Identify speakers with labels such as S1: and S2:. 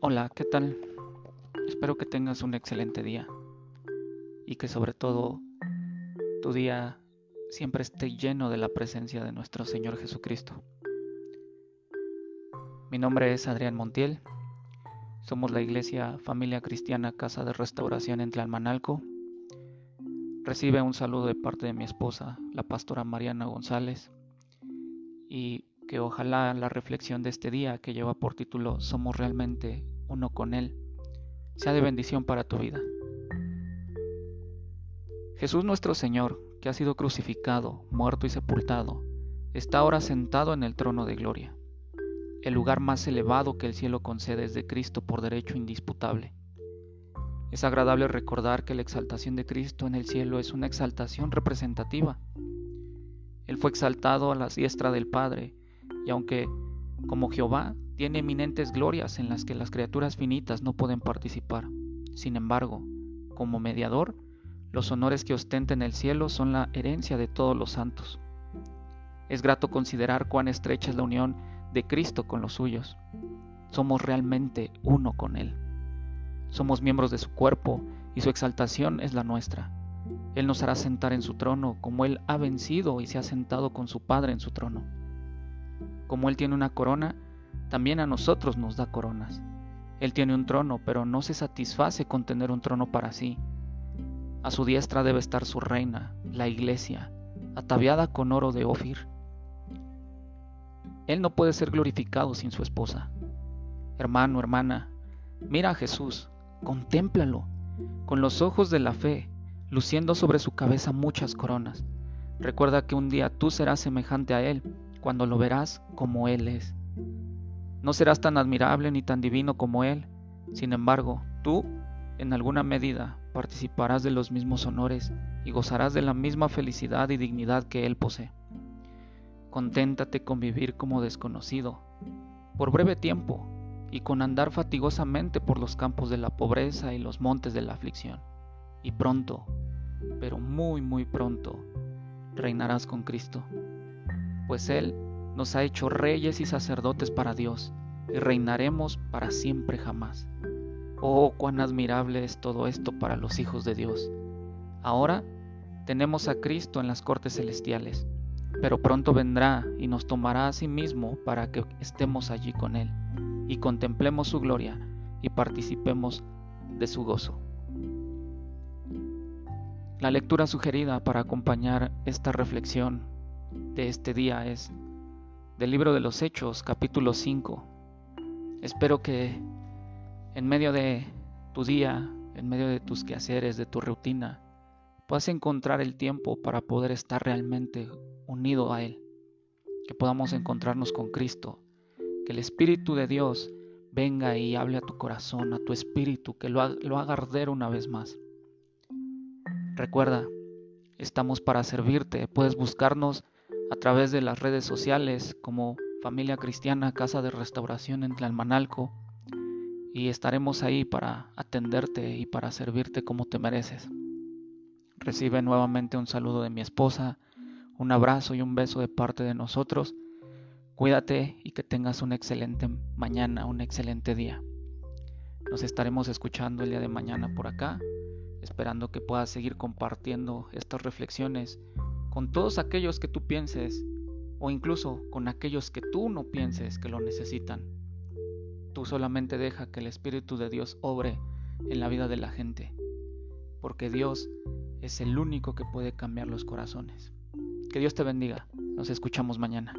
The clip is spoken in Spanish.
S1: Hola, ¿qué tal? Espero que tengas un excelente día y que sobre todo tu día siempre esté lleno de la presencia de nuestro Señor Jesucristo. Mi nombre es Adrián Montiel. Somos la Iglesia Familia Cristiana Casa de Restauración en Tlalmanalco. Recibe un saludo de parte de mi esposa, la pastora Mariana González, y que ojalá la reflexión de este día que lleva por título Somos realmente uno con Él sea de bendición para tu vida. Jesús nuestro Señor, que ha sido crucificado, muerto y sepultado, está ahora sentado en el trono de gloria. El lugar más elevado que el cielo concede es de Cristo por derecho indisputable. Es agradable recordar que la exaltación de Cristo en el cielo es una exaltación representativa. Él fue exaltado a la diestra del Padre y aunque, como Jehová, tiene eminentes glorias en las que las criaturas finitas no pueden participar, sin embargo, como mediador, los honores que ostenta en el cielo son la herencia de todos los santos. Es grato considerar cuán estrecha es la unión de Cristo con los suyos. Somos realmente uno con Él. Somos miembros de su cuerpo y su exaltación es la nuestra. Él nos hará sentar en su trono como Él ha vencido y se ha sentado con su Padre en su trono. Como Él tiene una corona, también a nosotros nos da coronas. Él tiene un trono, pero no se satisface con tener un trono para sí. A su diestra debe estar su reina, la iglesia, ataviada con oro de Ofir. Él no puede ser glorificado sin su esposa. Hermano, hermana, mira a Jesús, contémplalo, con los ojos de la fe, luciendo sobre su cabeza muchas coronas. Recuerda que un día tú serás semejante a Él, cuando lo verás como Él es. No serás tan admirable ni tan divino como Él, sin embargo, tú, en alguna medida, participarás de los mismos honores y gozarás de la misma felicidad y dignidad que Él posee. Conténtate con vivir como desconocido, por breve tiempo, y con andar fatigosamente por los campos de la pobreza y los montes de la aflicción. Y pronto, pero muy muy pronto, reinarás con Cristo, pues Él nos ha hecho reyes y sacerdotes para Dios, y reinaremos para siempre jamás. Oh, cuán admirable es todo esto para los hijos de Dios. Ahora tenemos a Cristo en las cortes celestiales, pero pronto vendrá y nos tomará a sí mismo para que estemos allí con Él, y contemplemos su gloria y participemos de su gozo. La lectura sugerida para acompañar esta reflexión de este día es del libro de los Hechos, capítulo 5. Espero que en medio de tu día, en medio de tus quehaceres, de tu rutina, puedas encontrar el tiempo para poder estar realmente unido a Él, que podamos encontrarnos con Cristo, que el Espíritu de Dios venga y hable a tu corazón, a tu espíritu, que lo, lo haga arder una vez más. Recuerda, estamos para servirte, puedes buscarnos a través de las redes sociales como Familia Cristiana Casa de Restauración en Tlalmanalco y estaremos ahí para atenderte y para servirte como te mereces. Recibe nuevamente un saludo de mi esposa, un abrazo y un beso de parte de nosotros. Cuídate y que tengas una excelente mañana, un excelente día. Nos estaremos escuchando el día de mañana por acá, esperando que puedas seguir compartiendo estas reflexiones con todos aquellos que tú pienses o incluso con aquellos que tú no pienses que lo necesitan. Tú solamente deja que el Espíritu de Dios obre en la vida de la gente, porque Dios es el único que puede cambiar los corazones. Que Dios te bendiga. Nos escuchamos mañana.